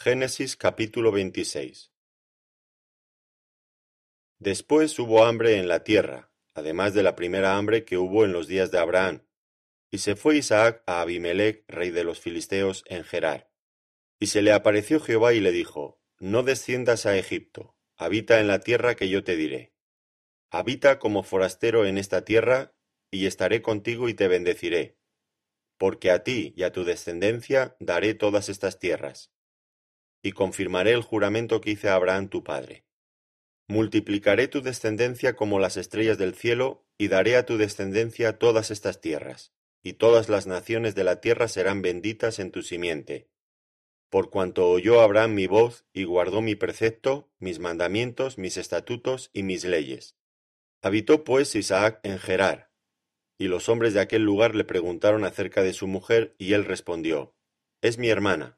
Génesis capítulo 26 Después hubo hambre en la tierra, además de la primera hambre que hubo en los días de Abraham. Y se fue Isaac a Abimelech, rey de los filisteos, en Gerar. Y se le apareció Jehová y le dijo, No desciendas a Egipto, habita en la tierra que yo te diré. Habita como forastero en esta tierra, y estaré contigo y te bendeciré, porque a ti y a tu descendencia daré todas estas tierras y confirmaré el juramento que hice a Abraham tu padre. Multiplicaré tu descendencia como las estrellas del cielo, y daré a tu descendencia todas estas tierras, y todas las naciones de la tierra serán benditas en tu simiente. Por cuanto oyó Abraham mi voz, y guardó mi precepto, mis mandamientos, mis estatutos y mis leyes. Habitó pues Isaac en Gerar, y los hombres de aquel lugar le preguntaron acerca de su mujer, y él respondió, Es mi hermana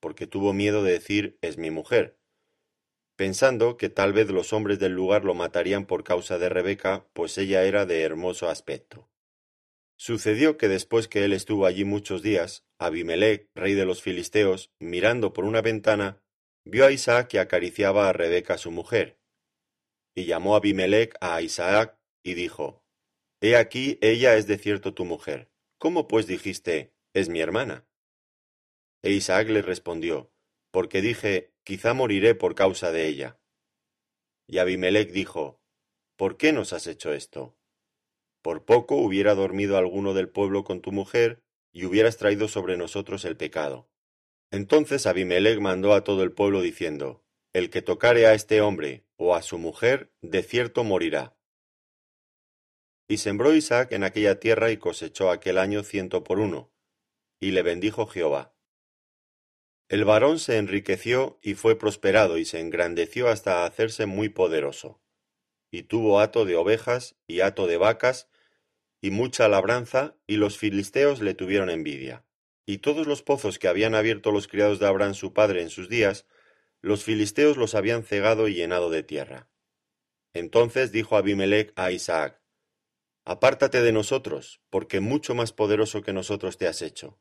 porque tuvo miedo de decir es mi mujer, pensando que tal vez los hombres del lugar lo matarían por causa de Rebeca, pues ella era de hermoso aspecto. Sucedió que después que él estuvo allí muchos días, Abimelech, rey de los filisteos, mirando por una ventana, vio a Isaac que acariciaba a Rebeca su mujer. Y llamó Abimelech a Isaac y dijo, He aquí ella es de cierto tu mujer. ¿Cómo pues dijiste, es mi hermana? E Isaac le respondió, Porque dije, quizá moriré por causa de ella. Y Abimelech dijo, ¿Por qué nos has hecho esto? Por poco hubiera dormido alguno del pueblo con tu mujer, y hubieras traído sobre nosotros el pecado. Entonces Abimelech mandó a todo el pueblo diciendo, El que tocare a este hombre o a su mujer, de cierto morirá. Y sembró Isaac en aquella tierra y cosechó aquel año ciento por uno, y le bendijo Jehová. El varón se enriqueció y fue prosperado y se engrandeció hasta hacerse muy poderoso. Y tuvo hato de ovejas y hato de vacas y mucha labranza, y los filisteos le tuvieron envidia. Y todos los pozos que habían abierto los criados de Abraham su padre en sus días, los filisteos los habían cegado y llenado de tierra. Entonces dijo Abimelech a Isaac, Apártate de nosotros, porque mucho más poderoso que nosotros te has hecho.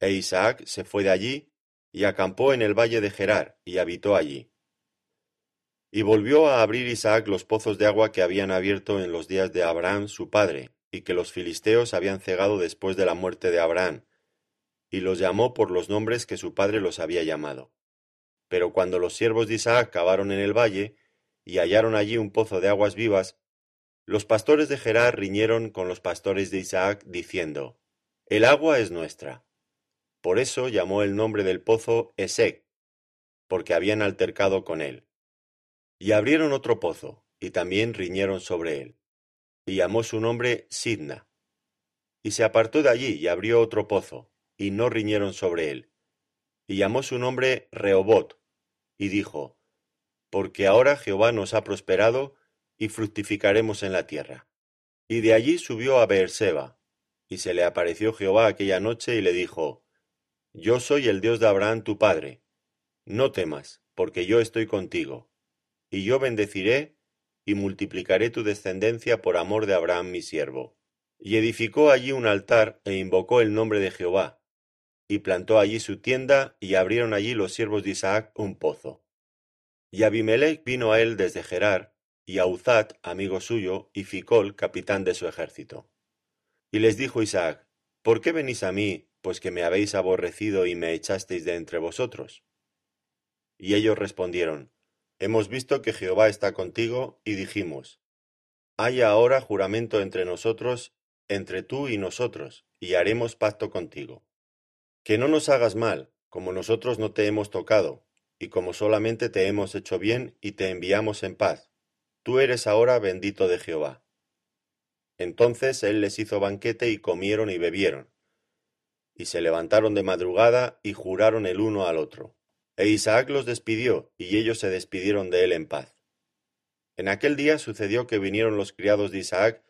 E Isaac se fue de allí y acampó en el valle de Gerar, y habitó allí. Y volvió a abrir Isaac los pozos de agua que habían abierto en los días de Abraham su padre, y que los filisteos habían cegado después de la muerte de Abraham, y los llamó por los nombres que su padre los había llamado. Pero cuando los siervos de Isaac cavaron en el valle, y hallaron allí un pozo de aguas vivas, los pastores de Gerar riñeron con los pastores de Isaac, diciendo, El agua es nuestra. Por eso llamó el nombre del pozo Esec, porque habían altercado con él. Y abrieron otro pozo, y también riñeron sobre él. Y llamó su nombre Sidna. Y se apartó de allí y abrió otro pozo, y no riñeron sobre él. Y llamó su nombre Rehobot, y dijo, Porque ahora Jehová nos ha prosperado, y fructificaremos en la tierra. Y de allí subió a Beerseba, y se le apareció Jehová aquella noche y le dijo, yo soy el Dios de Abraham tu padre. No temas, porque yo estoy contigo. Y yo bendeciré y multiplicaré tu descendencia por amor de Abraham mi siervo. Y edificó allí un altar e invocó el nombre de Jehová. Y plantó allí su tienda y abrieron allí los siervos de Isaac un pozo. Y Abimelech vino a él desde Gerar, y a amigo suyo, y Ficol, capitán de su ejército. Y les dijo Isaac, ¿Por qué venís a mí, pues que me habéis aborrecido y me echasteis de entre vosotros? Y ellos respondieron, Hemos visto que Jehová está contigo, y dijimos, Haya ahora juramento entre nosotros, entre tú y nosotros, y haremos pacto contigo. Que no nos hagas mal, como nosotros no te hemos tocado, y como solamente te hemos hecho bien y te enviamos en paz. Tú eres ahora bendito de Jehová. Entonces él les hizo banquete y comieron y bebieron y se levantaron de madrugada y juraron el uno al otro. E Isaac los despidió, y ellos se despidieron de él en paz. En aquel día sucedió que vinieron los criados de Isaac,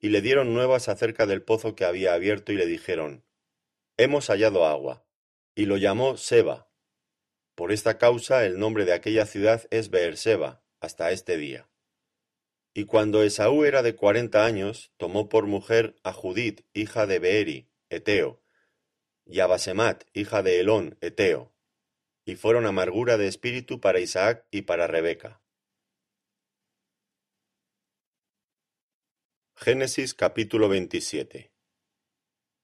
y le dieron nuevas acerca del pozo que había abierto, y le dijeron, Hemos hallado agua. Y lo llamó Seba. Por esta causa el nombre de aquella ciudad es Beerseba, hasta este día. Y cuando Esaú era de cuarenta años, tomó por mujer a Judith, hija de Beeri, Eteo, y hija de Elón, Eteo. y fueron amargura de espíritu para Isaac y para Rebeca. Génesis capítulo 27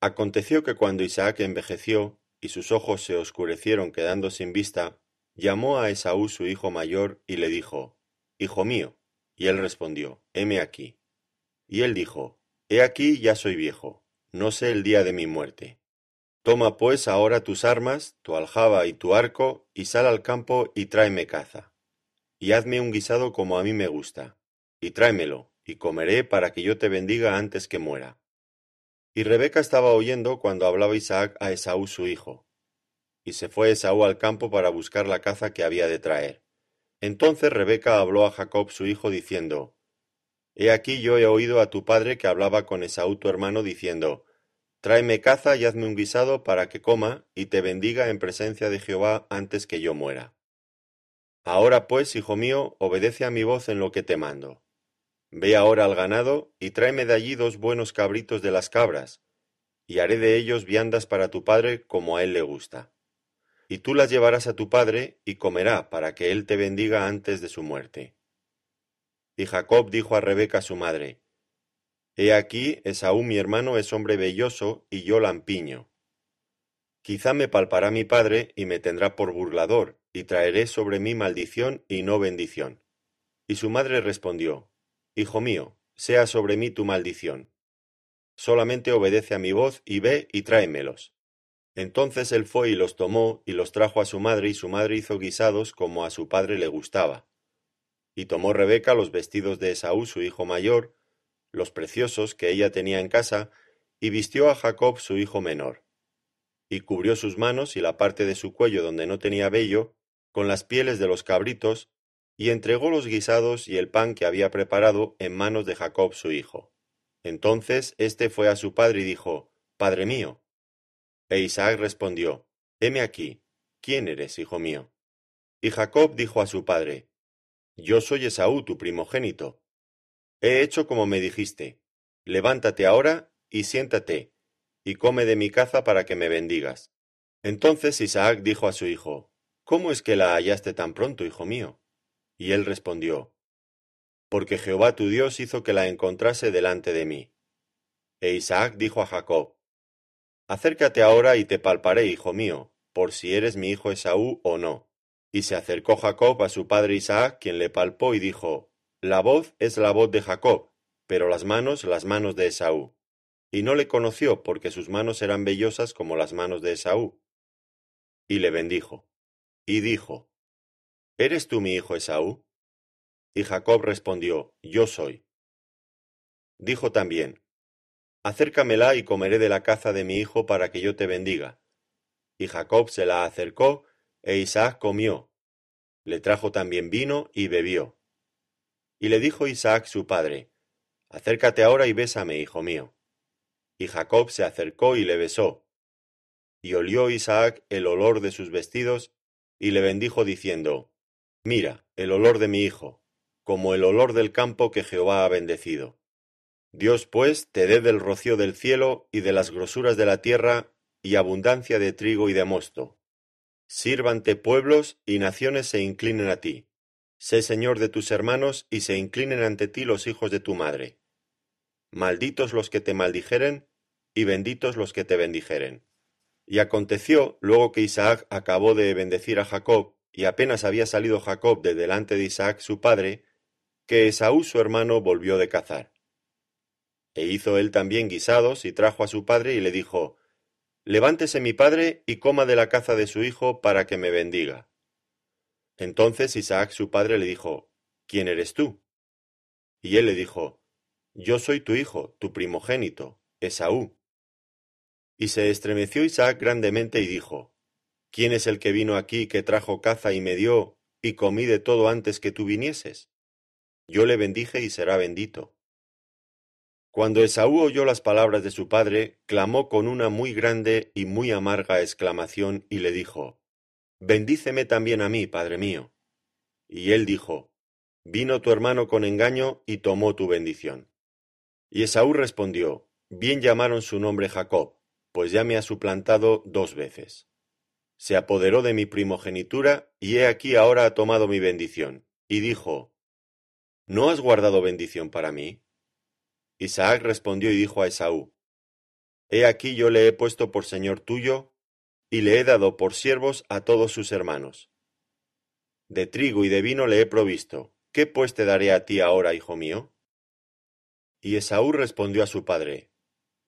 Aconteció que cuando Isaac envejeció y sus ojos se oscurecieron quedando sin vista, llamó a Esaú su hijo mayor y le dijo, Hijo mío. Y él respondió, Heme aquí. Y él dijo, He aquí ya soy viejo, no sé el día de mi muerte. Toma pues ahora tus armas, tu aljaba y tu arco, y sal al campo y tráeme caza. Y hazme un guisado como a mí me gusta, y tráemelo, y comeré para que yo te bendiga antes que muera. Y Rebeca estaba oyendo cuando hablaba Isaac a Esaú su hijo. Y se fue Esaú al campo para buscar la caza que había de traer. Entonces Rebeca habló a Jacob su hijo diciendo, He aquí yo he oído a tu padre que hablaba con Esaú tu hermano diciendo, Tráeme caza y hazme un guisado para que coma y te bendiga en presencia de Jehová antes que yo muera. Ahora pues, hijo mío, obedece a mi voz en lo que te mando. Ve ahora al ganado y tráeme de allí dos buenos cabritos de las cabras, y haré de ellos viandas para tu padre como a él le gusta. Y tú las llevarás a tu padre y comerá para que él te bendiga antes de su muerte. Y Jacob dijo a Rebeca su madre, He aquí, Esaú mi hermano es hombre velloso, y yo lampiño. Quizá me palpará mi padre, y me tendrá por burlador, y traeré sobre mí maldición y no bendición. Y su madre respondió, Hijo mío, sea sobre mí tu maldición. Solamente obedece a mi voz, y ve y tráemelos. Entonces él fue y los tomó, y los trajo a su madre, y su madre hizo guisados como a su padre le gustaba. Y tomó Rebeca los vestidos de Esaú su hijo mayor, los preciosos que ella tenía en casa, y vistió a Jacob su hijo menor. Y cubrió sus manos y la parte de su cuello donde no tenía vello, con las pieles de los cabritos, y entregó los guisados y el pan que había preparado en manos de Jacob su hijo. Entonces éste fue a su padre y dijo, Padre mío. E Isaac respondió, Heme aquí, ¿quién eres, hijo mío? Y Jacob dijo a su padre, Yo soy Esaú, tu primogénito. He hecho como me dijiste. Levántate ahora y siéntate, y come de mi caza para que me bendigas. Entonces Isaac dijo a su hijo, ¿Cómo es que la hallaste tan pronto, hijo mío? Y él respondió, Porque Jehová tu Dios hizo que la encontrase delante de mí. E Isaac dijo a Jacob, Acércate ahora y te palparé, hijo mío, por si eres mi hijo Esaú o no. Y se acercó Jacob a su padre Isaac, quien le palpó y dijo, la voz es la voz de Jacob, pero las manos las manos de Esaú. Y no le conoció porque sus manos eran vellosas como las manos de Esaú. Y le bendijo. Y dijo, ¿Eres tú mi hijo Esaú? Y Jacob respondió, Yo soy. Dijo también, Acércamela y comeré de la caza de mi hijo para que yo te bendiga. Y Jacob se la acercó, e Isaac comió. Le trajo también vino y bebió. Y le dijo Isaac su padre, Acércate ahora y bésame, hijo mío. Y Jacob se acercó y le besó. Y olió Isaac el olor de sus vestidos, y le bendijo diciendo, Mira, el olor de mi hijo, como el olor del campo que Jehová ha bendecido. Dios pues te dé del rocío del cielo y de las grosuras de la tierra, y abundancia de trigo y de mosto. Sírvante pueblos y naciones se inclinen a ti. Sé señor de tus hermanos, y se inclinen ante ti los hijos de tu madre. Malditos los que te maldijeren, y benditos los que te bendijeren. Y aconteció, luego que Isaac acabó de bendecir a Jacob, y apenas había salido Jacob de delante de Isaac su padre, que Esaú su hermano volvió de cazar. E hizo él también guisados, y trajo a su padre, y le dijo, Levántese mi padre, y coma de la caza de su hijo, para que me bendiga. Entonces Isaac su padre le dijo, ¿Quién eres tú? Y él le dijo, Yo soy tu hijo, tu primogénito, Esaú. Y se estremeció Isaac grandemente y dijo, ¿Quién es el que vino aquí que trajo caza y me dio, y comí de todo antes que tú vinieses? Yo le bendije y será bendito. Cuando Esaú oyó las palabras de su padre, clamó con una muy grande y muy amarga exclamación y le dijo, Bendíceme también a mí, padre mío. Y él dijo, Vino tu hermano con engaño y tomó tu bendición. Y Esaú respondió, Bien llamaron su nombre Jacob, pues ya me ha suplantado dos veces. se apoderó de mi primogenitura, y he aquí ahora ha tomado mi bendición. Y dijo, ¿No has guardado bendición para mí? Isaac respondió y dijo a Esaú, He aquí yo le he puesto por señor tuyo, y le he dado por siervos a todos sus hermanos. De trigo y de vino le he provisto, ¿qué pues te daré a ti ahora, hijo mío? Y Esaú respondió a su padre,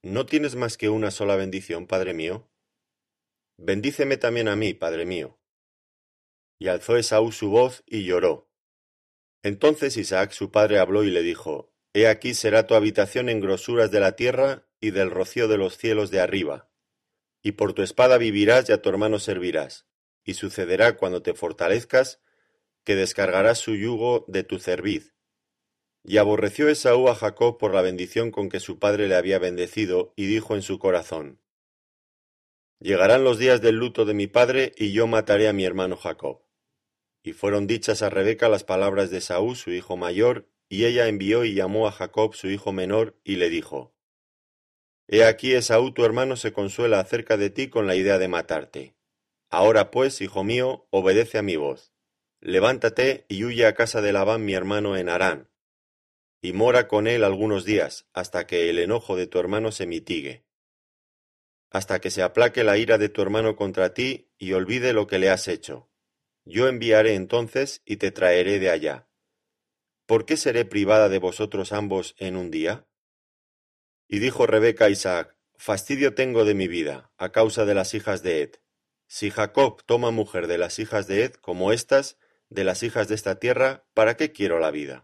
¿No tienes más que una sola bendición, padre mío? Bendíceme también a mí, padre mío. Y alzó Esaú su voz y lloró. Entonces Isaac su padre habló y le dijo, He aquí será tu habitación en grosuras de la tierra y del rocío de los cielos de arriba. Y por tu espada vivirás y a tu hermano servirás. Y sucederá cuando te fortalezcas, que descargarás su yugo de tu cerviz. Y aborreció Esaú a Jacob por la bendición con que su padre le había bendecido, y dijo en su corazón, Llegarán los días del luto de mi padre, y yo mataré a mi hermano Jacob. Y fueron dichas a Rebeca las palabras de Saúl, su hijo mayor, y ella envió y llamó a Jacob, su hijo menor, y le dijo, He aquí Esaú tu hermano se consuela acerca de ti con la idea de matarte. Ahora pues, hijo mío, obedece a mi voz. Levántate y huye a casa de Labán mi hermano en Harán, y mora con él algunos días, hasta que el enojo de tu hermano se mitigue hasta que se aplaque la ira de tu hermano contra ti y olvide lo que le has hecho. Yo enviaré entonces y te traeré de allá. ¿Por qué seré privada de vosotros ambos en un día? Y dijo Rebeca a Isaac, Fastidio tengo de mi vida, a causa de las hijas de Ed. Si Jacob toma mujer de las hijas de Ed como estas, de las hijas de esta tierra, ¿para qué quiero la vida?